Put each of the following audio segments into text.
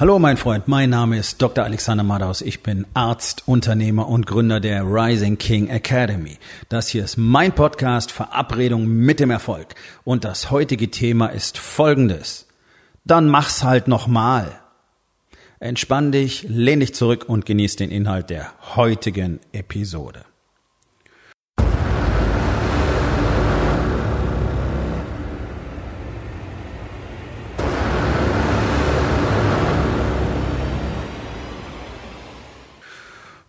Hallo mein Freund, mein Name ist Dr. Alexander Madaus. Ich bin Arzt, Unternehmer und Gründer der Rising King Academy. Das hier ist mein Podcast Verabredung mit dem Erfolg. Und das heutige Thema ist folgendes. Dann mach's halt nochmal. Entspann dich, lehn dich zurück und genieß den Inhalt der heutigen Episode.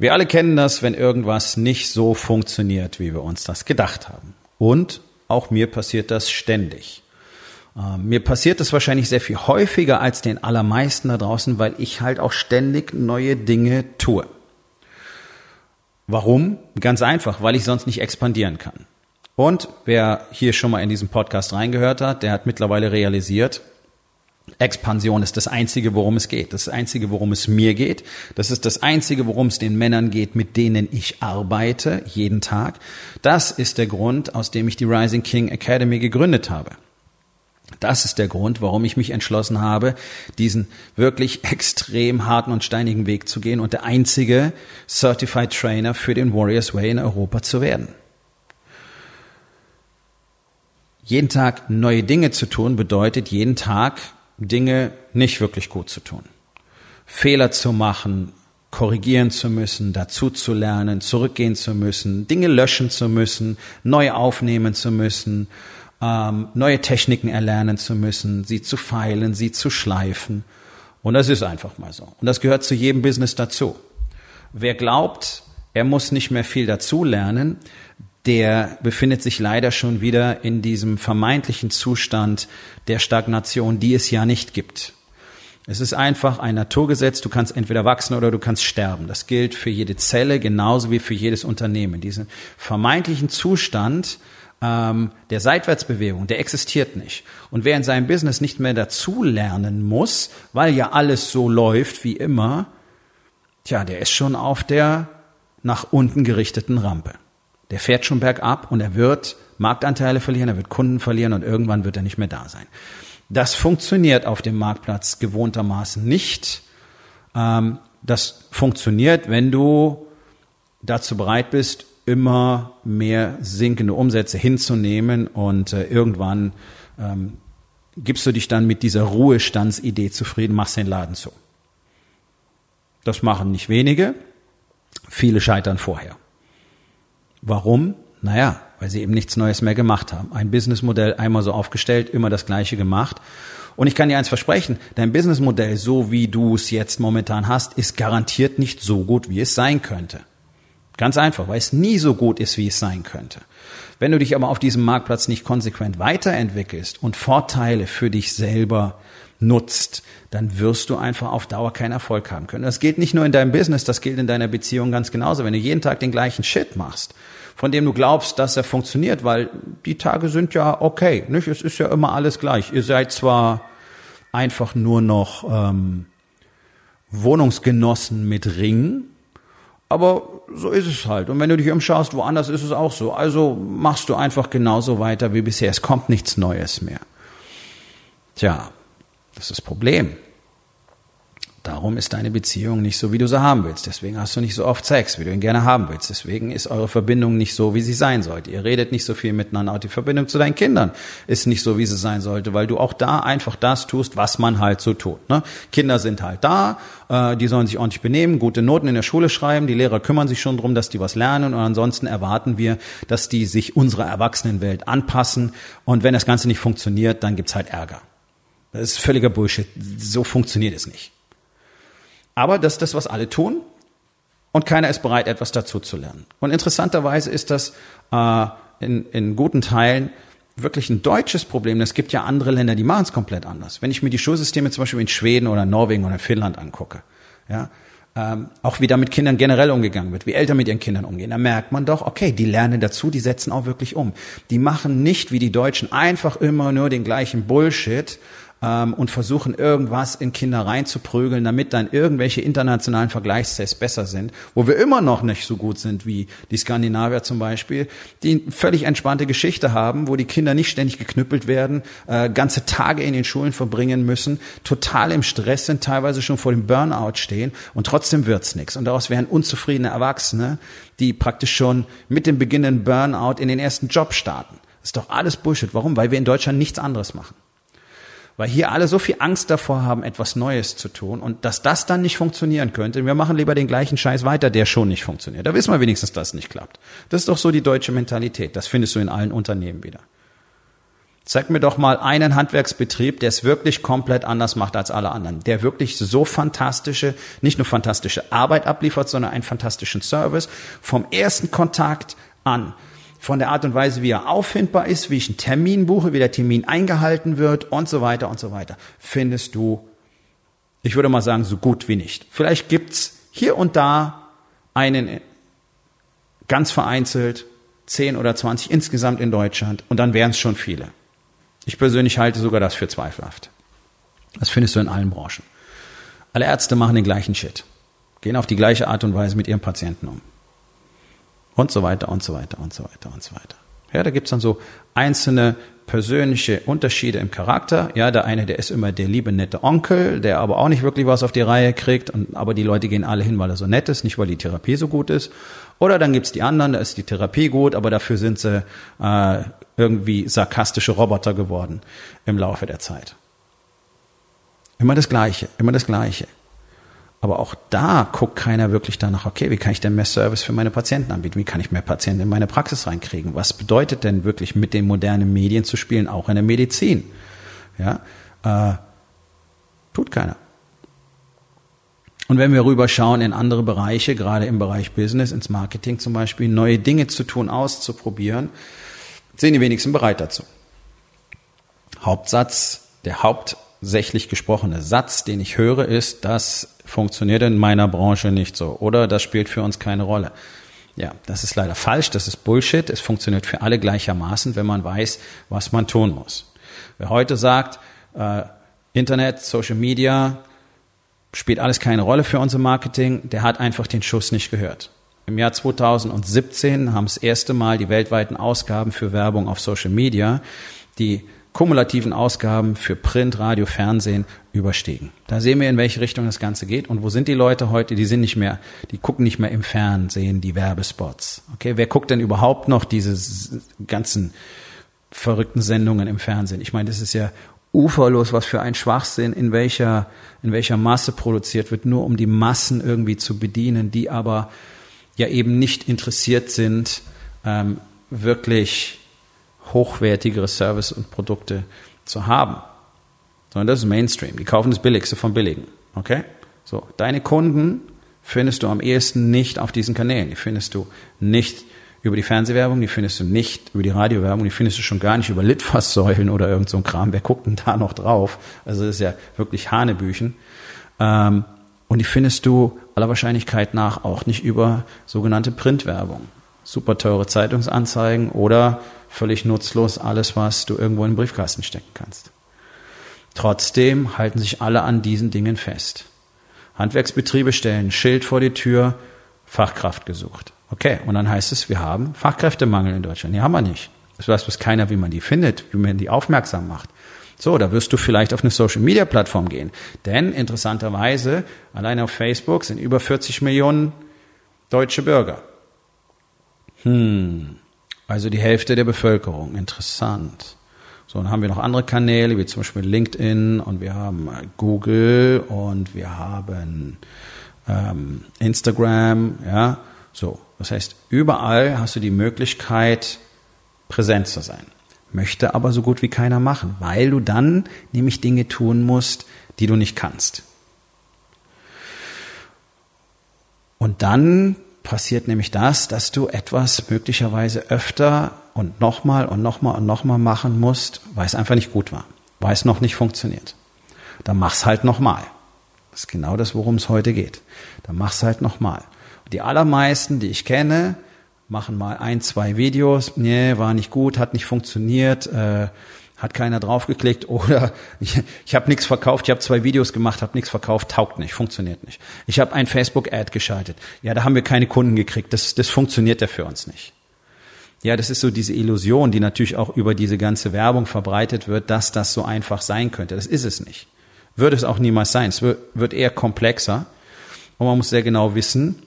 Wir alle kennen das, wenn irgendwas nicht so funktioniert, wie wir uns das gedacht haben. Und auch mir passiert das ständig. Ähm, mir passiert das wahrscheinlich sehr viel häufiger als den allermeisten da draußen, weil ich halt auch ständig neue Dinge tue. Warum? Ganz einfach, weil ich sonst nicht expandieren kann. Und wer hier schon mal in diesen Podcast reingehört hat, der hat mittlerweile realisiert, Expansion ist das Einzige, worum es geht. Das Einzige, worum es mir geht. Das ist das Einzige, worum es den Männern geht, mit denen ich arbeite, jeden Tag. Das ist der Grund, aus dem ich die Rising King Academy gegründet habe. Das ist der Grund, warum ich mich entschlossen habe, diesen wirklich extrem harten und steinigen Weg zu gehen und der einzige Certified Trainer für den Warriors Way in Europa zu werden. Jeden Tag neue Dinge zu tun bedeutet jeden Tag Dinge nicht wirklich gut zu tun. Fehler zu machen, korrigieren zu müssen, dazu zu lernen, zurückgehen zu müssen, Dinge löschen zu müssen, neu aufnehmen zu müssen, ähm, neue Techniken erlernen zu müssen, sie zu feilen, sie zu schleifen. Und das ist einfach mal so. Und das gehört zu jedem Business dazu. Wer glaubt, er muss nicht mehr viel dazu lernen, der befindet sich leider schon wieder in diesem vermeintlichen Zustand der Stagnation, die es ja nicht gibt. Es ist einfach ein Naturgesetz, du kannst entweder wachsen oder du kannst sterben. Das gilt für jede Zelle genauso wie für jedes Unternehmen. Diesen vermeintlichen Zustand ähm, der Seitwärtsbewegung, der existiert nicht. Und wer in seinem Business nicht mehr dazu lernen muss, weil ja alles so läuft wie immer, tja, der ist schon auf der nach unten gerichteten Rampe. Der fährt schon bergab und er wird Marktanteile verlieren, er wird Kunden verlieren und irgendwann wird er nicht mehr da sein. Das funktioniert auf dem Marktplatz gewohntermaßen nicht. Ähm, das funktioniert, wenn du dazu bereit bist, immer mehr sinkende Umsätze hinzunehmen und äh, irgendwann ähm, gibst du dich dann mit dieser Ruhestandsidee zufrieden, machst den Laden zu. Das machen nicht wenige, viele scheitern vorher. Warum? Naja, weil sie eben nichts Neues mehr gemacht haben. Ein Businessmodell einmal so aufgestellt, immer das gleiche gemacht. Und ich kann dir eins versprechen, dein Businessmodell, so wie du es jetzt momentan hast, ist garantiert nicht so gut, wie es sein könnte. Ganz einfach, weil es nie so gut ist, wie es sein könnte. Wenn du dich aber auf diesem Marktplatz nicht konsequent weiterentwickelst und Vorteile für dich selber nutzt, dann wirst du einfach auf Dauer keinen Erfolg haben können. Das gilt nicht nur in deinem Business, das gilt in deiner Beziehung ganz genauso. Wenn du jeden Tag den gleichen Shit machst, von dem du glaubst, dass er funktioniert, weil die Tage sind ja okay, nicht? Es ist ja immer alles gleich. Ihr seid zwar einfach nur noch ähm, Wohnungsgenossen mit Ring, aber so ist es halt. Und wenn du dich umschaust, woanders ist es auch so. Also machst du einfach genauso weiter wie bisher. Es kommt nichts Neues mehr. Tja, das ist das Problem. Darum ist deine Beziehung nicht so, wie du sie haben willst. Deswegen hast du nicht so oft Sex, wie du ihn gerne haben willst. Deswegen ist eure Verbindung nicht so, wie sie sein sollte. Ihr redet nicht so viel miteinander. Auch die Verbindung zu deinen Kindern ist nicht so, wie sie sein sollte, weil du auch da einfach das tust, was man halt so tut. Ne? Kinder sind halt da, äh, die sollen sich ordentlich benehmen, gute Noten in der Schule schreiben. Die Lehrer kümmern sich schon drum, dass die was lernen. Und ansonsten erwarten wir, dass die sich unserer Erwachsenenwelt anpassen. Und wenn das Ganze nicht funktioniert, dann gibt's halt Ärger. Das ist völliger Bullshit. So funktioniert es nicht. Aber das ist das, was alle tun. Und keiner ist bereit, etwas dazu zu lernen. Und interessanterweise ist das äh, in, in guten Teilen wirklich ein deutsches Problem. Es gibt ja andere Länder, die machen es komplett anders. Wenn ich mir die Schulsysteme zum Beispiel in Schweden oder Norwegen oder Finnland angucke, ja, ähm, auch wie da mit Kindern generell umgegangen wird, wie Eltern mit ihren Kindern umgehen, da merkt man doch, okay, die lernen dazu, die setzen auch wirklich um. Die machen nicht wie die Deutschen einfach immer nur den gleichen Bullshit ähm, und versuchen irgendwas in Kinder reinzuprügeln, damit dann irgendwelche internationalen Vergleichstests besser sind, wo wir immer noch nicht so gut sind wie die Skandinavier zum Beispiel, die eine völlig entspannte Geschichte haben, wo die Kinder nicht ständig geknüppelt werden, äh, ganze Tage in den Schulen verbringen müssen, total im Stress sind, teilweise schon vor dem Burnout stehen und trotzdem wird's nichts. Und daraus werden unzufriedene Erwachsene, die praktisch schon mit dem beginnenden Burnout in den ersten Job starten. Das ist doch alles Bullshit. Warum? Weil wir in Deutschland nichts anderes machen. Weil hier alle so viel Angst davor haben, etwas Neues zu tun und dass das dann nicht funktionieren könnte. Wir machen lieber den gleichen Scheiß weiter, der schon nicht funktioniert. Da wissen wir wenigstens, dass es nicht klappt. Das ist doch so die deutsche Mentalität. Das findest du in allen Unternehmen wieder. Zeig mir doch mal einen Handwerksbetrieb, der es wirklich komplett anders macht als alle anderen, der wirklich so fantastische, nicht nur fantastische Arbeit abliefert, sondern einen fantastischen Service vom ersten Kontakt an von der Art und Weise, wie er auffindbar ist, wie ich einen Termin buche, wie der Termin eingehalten wird und so weiter und so weiter, findest du, ich würde mal sagen, so gut wie nicht. Vielleicht gibt's hier und da einen ganz vereinzelt, 10 oder 20 insgesamt in Deutschland und dann wären es schon viele. Ich persönlich halte sogar das für zweifelhaft. Das findest du in allen Branchen. Alle Ärzte machen den gleichen Shit, gehen auf die gleiche Art und Weise mit ihren Patienten um und so weiter und so weiter und so weiter und so weiter. Ja, da gibt's dann so einzelne persönliche Unterschiede im Charakter. Ja, der eine, der ist immer der liebe, nette Onkel, der aber auch nicht wirklich was auf die Reihe kriegt, und, aber die Leute gehen alle hin, weil er so nett ist, nicht weil die Therapie so gut ist. Oder dann gibt's die anderen, da ist die Therapie gut, aber dafür sind sie äh, irgendwie sarkastische Roboter geworden im Laufe der Zeit. Immer das Gleiche, immer das Gleiche. Aber auch da guckt keiner wirklich danach, okay, wie kann ich denn mehr Service für meine Patienten anbieten? Wie kann ich mehr Patienten in meine Praxis reinkriegen? Was bedeutet denn wirklich mit den modernen Medien zu spielen, auch in der Medizin? Ja, äh, tut keiner. Und wenn wir rüberschauen in andere Bereiche, gerade im Bereich Business, ins Marketing zum Beispiel, neue Dinge zu tun, auszuprobieren, sind die wenigsten bereit dazu. Hauptsatz, der hauptsächlich gesprochene Satz, den ich höre, ist, dass funktioniert in meiner Branche nicht so oder das spielt für uns keine Rolle. Ja, das ist leider falsch, das ist Bullshit. Es funktioniert für alle gleichermaßen, wenn man weiß, was man tun muss. Wer heute sagt, äh, Internet, Social Media spielt alles keine Rolle für unser Marketing, der hat einfach den Schuss nicht gehört. Im Jahr 2017 haben das erste Mal die weltweiten Ausgaben für Werbung auf Social Media die kumulativen Ausgaben für Print, Radio, Fernsehen überstiegen. Da sehen wir, in welche Richtung das Ganze geht. Und wo sind die Leute heute? Die sind nicht mehr, die gucken nicht mehr im Fernsehen die Werbespots. Okay, wer guckt denn überhaupt noch diese ganzen verrückten Sendungen im Fernsehen? Ich meine, das ist ja uferlos, was für ein Schwachsinn, in welcher, in welcher Masse produziert wird, nur um die Massen irgendwie zu bedienen, die aber ja eben nicht interessiert sind, ähm, wirklich hochwertigere Service und Produkte zu haben. Sondern das ist Mainstream. Die kaufen das Billigste vom Billigen. Okay? So. Deine Kunden findest du am ehesten nicht auf diesen Kanälen. Die findest du nicht über die Fernsehwerbung, die findest du nicht über die Radiowerbung, die findest du schon gar nicht über Litfaßsäulen oder irgend so ein Kram. Wer guckt denn da noch drauf? Also das ist ja wirklich Hanebüchen. Ähm, und die findest du aller Wahrscheinlichkeit nach auch nicht über sogenannte Printwerbung. Super teure Zeitungsanzeigen oder völlig nutzlos alles, was du irgendwo in den Briefkasten stecken kannst. Trotzdem halten sich alle an diesen Dingen fest. Handwerksbetriebe stellen Schild vor die Tür, Fachkraft gesucht. Okay, und dann heißt es, wir haben Fachkräftemangel in Deutschland. Nee, haben wir nicht. Das weiß bloß keiner, wie man die findet, wie man die aufmerksam macht. So, da wirst du vielleicht auf eine Social Media Plattform gehen. Denn interessanterweise, allein auf Facebook sind über 40 Millionen deutsche Bürger. Hm, also die Hälfte der Bevölkerung. Interessant. So, dann haben wir noch andere Kanäle, wie zum Beispiel LinkedIn und wir haben äh, Google und wir haben ähm, Instagram, ja. So, das heißt, überall hast du die Möglichkeit, präsent zu sein. Möchte aber so gut wie keiner machen, weil du dann nämlich Dinge tun musst, die du nicht kannst. Und dann passiert nämlich das, dass du etwas möglicherweise öfter und nochmal und nochmal und nochmal machen musst, weil es einfach nicht gut war, weil es noch nicht funktioniert. Dann mach's halt nochmal. Das ist genau das, worum es heute geht. Dann mach's halt nochmal. Die allermeisten, die ich kenne, machen mal ein, zwei Videos. Nee, war nicht gut, hat nicht funktioniert, äh, Hat keiner draufgeklickt oder ich, ich habe nichts verkauft, ich habe zwei Videos gemacht, habe nichts verkauft, taugt nicht, funktioniert nicht. Ich habe ein Facebook-Ad geschaltet. Ja, da haben wir keine Kunden gekriegt. Das, das funktioniert ja für uns nicht. Ja, das ist so diese Illusion, die natürlich auch über diese ganze Werbung verbreitet wird, dass das so einfach sein könnte. Das ist es nicht. Würde es auch niemals sein. Es wird eher komplexer. Und man muss sehr genau wissen,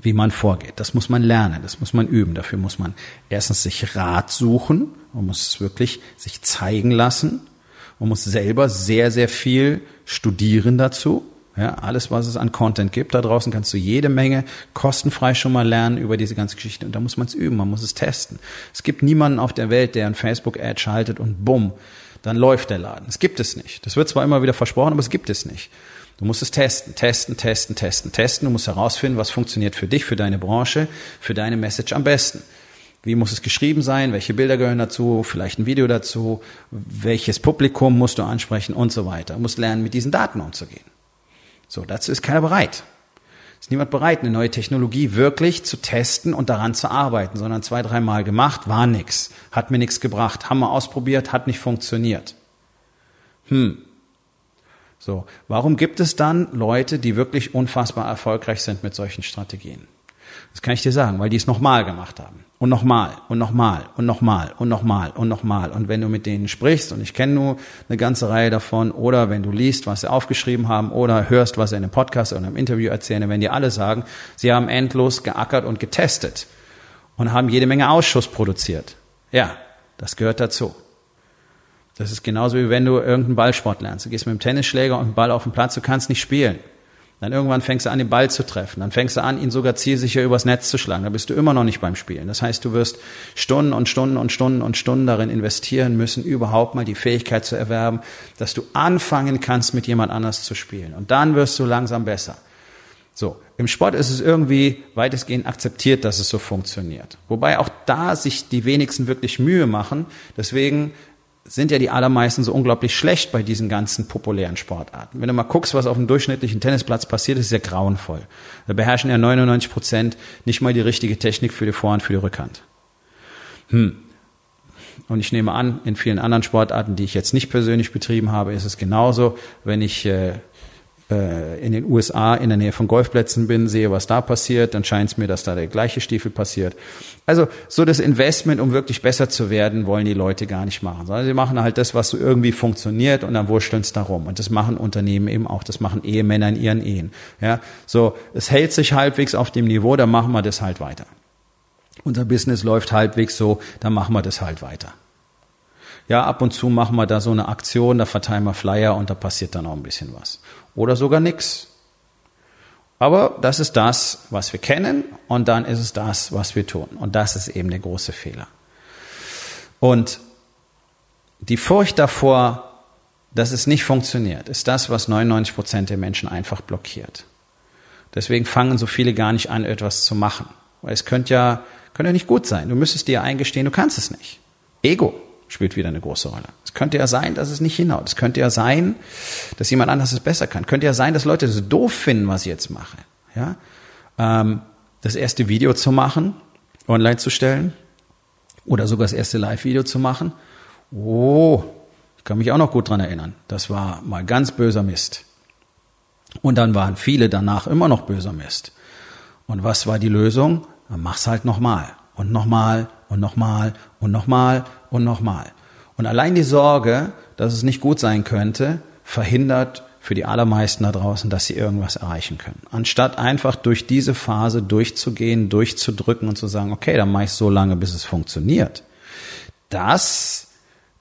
wie man vorgeht. Das muss man lernen, das muss man üben. Dafür muss man erstens sich Rat suchen, man muss es wirklich sich zeigen lassen, man muss selber sehr, sehr viel studieren dazu. Ja, alles, was es an Content gibt, da draußen kannst du jede Menge kostenfrei schon mal lernen über diese ganze Geschichte. Und da muss man es üben, man muss es testen. Es gibt niemanden auf der Welt, der ein Facebook-Ad schaltet und bumm, dann läuft der Laden. Es gibt es nicht. Das wird zwar immer wieder versprochen, aber es gibt es nicht. Du musst es testen, testen, testen, testen, testen. Du musst herausfinden, was funktioniert für dich, für deine Branche, für deine Message am besten. Wie muss es geschrieben sein? Welche Bilder gehören dazu? Vielleicht ein Video dazu? Welches Publikum musst du ansprechen und so weiter? Du musst lernen, mit diesen Daten umzugehen. So, dazu ist keiner bereit. Ist niemand bereit, eine neue Technologie wirklich zu testen und daran zu arbeiten, sondern zwei, dreimal gemacht, war nix, hat mir nichts gebracht, haben wir ausprobiert, hat nicht funktioniert. Hm, so, warum gibt es dann Leute, die wirklich unfassbar erfolgreich sind mit solchen Strategien? Das kann ich dir sagen, weil die es nochmal gemacht haben. Und nochmal, und nochmal, und nochmal, und nochmal, und nochmal. Und wenn du mit denen sprichst, und ich kenne nur eine ganze Reihe davon, oder wenn du liest, was sie aufgeschrieben haben, oder hörst, was sie in einem Podcast oder einem Interview erzählen, wenn die alle sagen, sie haben endlos geackert und getestet und haben jede Menge Ausschuss produziert. Ja, das gehört dazu. Das ist genauso wie wenn du irgendeinen Ballsport lernst. Du gehst mit dem Tennisschläger und einem Ball auf den Platz, du kannst nicht spielen. Dann irgendwann fängst du an, den Ball zu treffen. Dann fängst du an, ihn sogar zielsicher übers Netz zu schlagen. Da bist du immer noch nicht beim Spielen. Das heißt, du wirst Stunden und Stunden und Stunden und Stunden darin investieren müssen, überhaupt mal die Fähigkeit zu erwerben, dass du anfangen kannst, mit jemand anders zu spielen. Und dann wirst du langsam besser. So. Im Sport ist es irgendwie weitestgehend akzeptiert, dass es so funktioniert. Wobei auch da sich die wenigsten wirklich Mühe machen. Deswegen sind ja die allermeisten so unglaublich schlecht bei diesen ganzen populären Sportarten. Wenn du mal guckst, was auf dem durchschnittlichen Tennisplatz passiert, ist ja grauenvoll. Da beherrschen ja 99 Prozent nicht mal die richtige Technik für die Vorhand, für die Rückhand. Hm. Und ich nehme an, in vielen anderen Sportarten, die ich jetzt nicht persönlich betrieben habe, ist es genauso. Wenn ich äh, äh, in den USA in der Nähe von Golfplätzen bin, sehe, was da passiert, dann scheint es mir, dass da der gleiche Stiefel passiert. Also so das Investment, um wirklich besser zu werden, wollen die Leute gar nicht machen, sondern sie machen halt das, was so irgendwie funktioniert und dann wursteln es darum. Und das machen Unternehmen eben auch, das machen Ehemänner in ihren Ehen. Ja, so es hält sich halbwegs auf dem Niveau, dann machen wir das halt weiter. Unser Business läuft halbwegs so, dann machen wir das halt weiter. Ja, ab und zu machen wir da so eine Aktion, da verteilen wir Flyer und da passiert dann auch ein bisschen was oder sogar nichts. Aber das ist das, was wir kennen und dann ist es das, was wir tun. Und das ist eben der große Fehler. Und die Furcht davor, dass es nicht funktioniert, ist das, was 99 Prozent der Menschen einfach blockiert. Deswegen fangen so viele gar nicht an, etwas zu machen. Weil es könnte ja, könnte ja nicht gut sein. Du müsstest dir eingestehen, du kannst es nicht. Ego spielt wieder eine große Rolle. Es könnte ja sein, dass es nicht hinhaut. Es könnte ja sein, dass jemand anders es besser kann. Könnte ja sein, dass Leute es doof finden, was ich jetzt mache. Ja? Ähm, das erste Video zu machen, online zu stellen oder sogar das erste Live-Video zu machen. Oh, ich kann mich auch noch gut dran erinnern. Das war mal ganz böser Mist. Und dann waren viele danach immer noch böser Mist. Und was war die Lösung? Dann mach's halt nochmal und nochmal und nochmal und nochmal und nochmal. Und allein die Sorge, dass es nicht gut sein könnte, verhindert für die allermeisten da draußen, dass sie irgendwas erreichen können. Anstatt einfach durch diese Phase durchzugehen, durchzudrücken und zu sagen, okay, dann mache ich so lange, bis es funktioniert. Das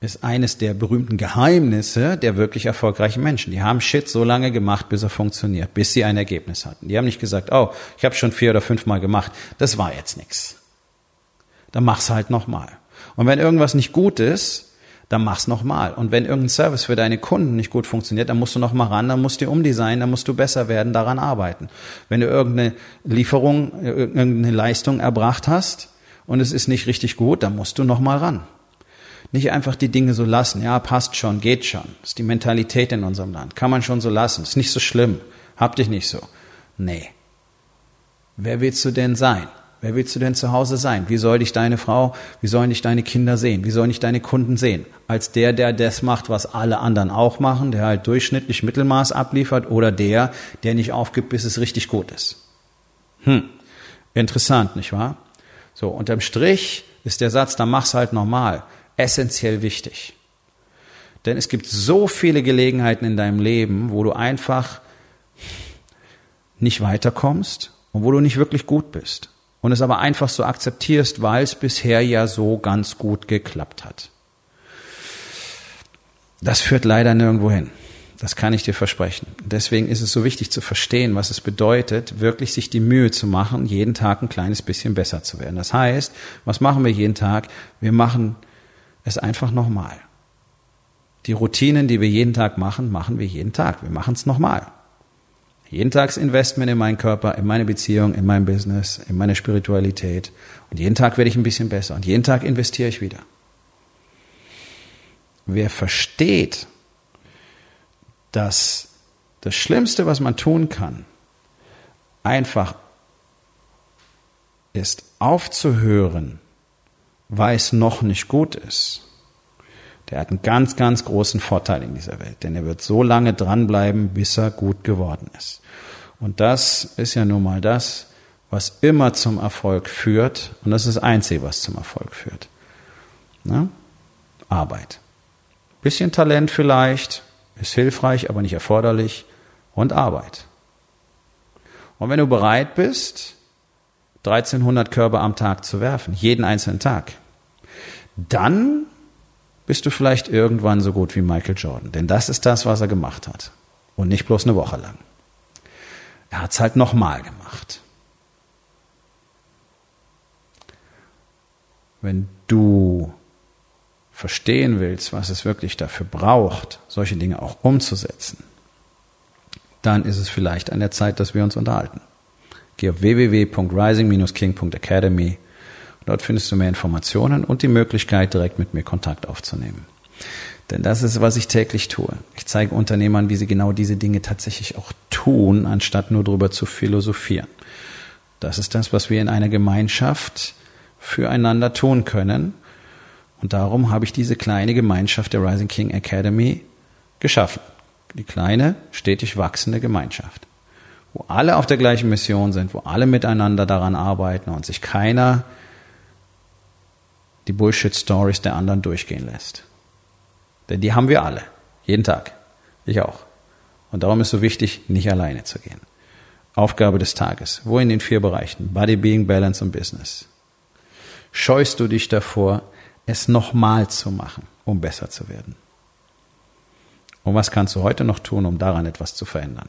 ist eines der berühmten Geheimnisse der wirklich erfolgreichen Menschen. Die haben Shit so lange gemacht, bis er funktioniert, bis sie ein Ergebnis hatten. Die haben nicht gesagt, oh, ich habe schon vier oder fünfmal gemacht, das war jetzt nichts. Dann mach's halt nochmal. Und wenn irgendwas nicht gut ist, dann mach's nochmal. Und wenn irgendein Service für deine Kunden nicht gut funktioniert, dann musst du nochmal ran, dann musst du umdesignen, dann musst du besser werden, daran arbeiten. Wenn du irgendeine Lieferung, irgendeine Leistung erbracht hast und es ist nicht richtig gut, dann musst du nochmal ran. Nicht einfach die Dinge so lassen. Ja, passt schon, geht schon. Das ist die Mentalität in unserem Land. Kann man schon so lassen. Ist nicht so schlimm. Hab dich nicht so. Nee. Wer willst du denn sein? Wer willst du denn zu Hause sein? Wie soll dich deine Frau, wie sollen dich deine Kinder sehen? Wie sollen dich deine Kunden sehen? Als der, der das macht, was alle anderen auch machen, der halt durchschnittlich Mittelmaß abliefert oder der, der nicht aufgibt, bis es richtig gut ist? Hm, interessant, nicht wahr? So, unterm Strich ist der Satz, dann mach's halt normal, essentiell wichtig. Denn es gibt so viele Gelegenheiten in deinem Leben, wo du einfach nicht weiterkommst und wo du nicht wirklich gut bist. Und es aber einfach so akzeptierst, weil es bisher ja so ganz gut geklappt hat. Das führt leider nirgendwo hin. Das kann ich dir versprechen. Deswegen ist es so wichtig zu verstehen, was es bedeutet, wirklich sich die Mühe zu machen, jeden Tag ein kleines bisschen besser zu werden. Das heißt, was machen wir jeden Tag? Wir machen es einfach nochmal. Die Routinen, die wir jeden Tag machen, machen wir jeden Tag. Wir machen es nochmal. Jeden Tags Investment in meinen Körper, in meine Beziehung, in mein Business, in meine Spiritualität. Und jeden Tag werde ich ein bisschen besser. Und jeden Tag investiere ich wieder. Wer versteht, dass das Schlimmste, was man tun kann, einfach ist aufzuhören, weil es noch nicht gut ist, der hat einen ganz, ganz großen Vorteil in dieser Welt, denn er wird so lange dranbleiben, bis er gut geworden ist. Und das ist ja nun mal das, was immer zum Erfolg führt, und das ist das Einzige, was zum Erfolg führt. Na? Arbeit. Bisschen Talent vielleicht, ist hilfreich, aber nicht erforderlich, und Arbeit. Und wenn du bereit bist, 1300 Körbe am Tag zu werfen, jeden einzelnen Tag, dann bist du vielleicht irgendwann so gut wie Michael Jordan. Denn das ist das, was er gemacht hat. Und nicht bloß eine Woche lang. Er hat es halt nochmal gemacht. Wenn du verstehen willst, was es wirklich dafür braucht, solche Dinge auch umzusetzen, dann ist es vielleicht an der Zeit, dass wir uns unterhalten. Geh auf www.rising-king.academy Dort findest du mehr Informationen und die Möglichkeit, direkt mit mir Kontakt aufzunehmen. Denn das ist, was ich täglich tue. Ich zeige Unternehmern, wie sie genau diese Dinge tatsächlich auch tun, anstatt nur darüber zu philosophieren. Das ist das, was wir in einer Gemeinschaft füreinander tun können. Und darum habe ich diese kleine Gemeinschaft der Rising King Academy geschaffen. Die kleine, stetig wachsende Gemeinschaft. Wo alle auf der gleichen Mission sind, wo alle miteinander daran arbeiten und sich keiner die Bullshit-Stories der anderen durchgehen lässt. Denn die haben wir alle. Jeden Tag. Ich auch. Und darum ist so wichtig, nicht alleine zu gehen. Aufgabe des Tages. Wo in den vier Bereichen? Body, Being, Balance und Business. Scheust du dich davor, es nochmal zu machen, um besser zu werden? Und was kannst du heute noch tun, um daran etwas zu verändern?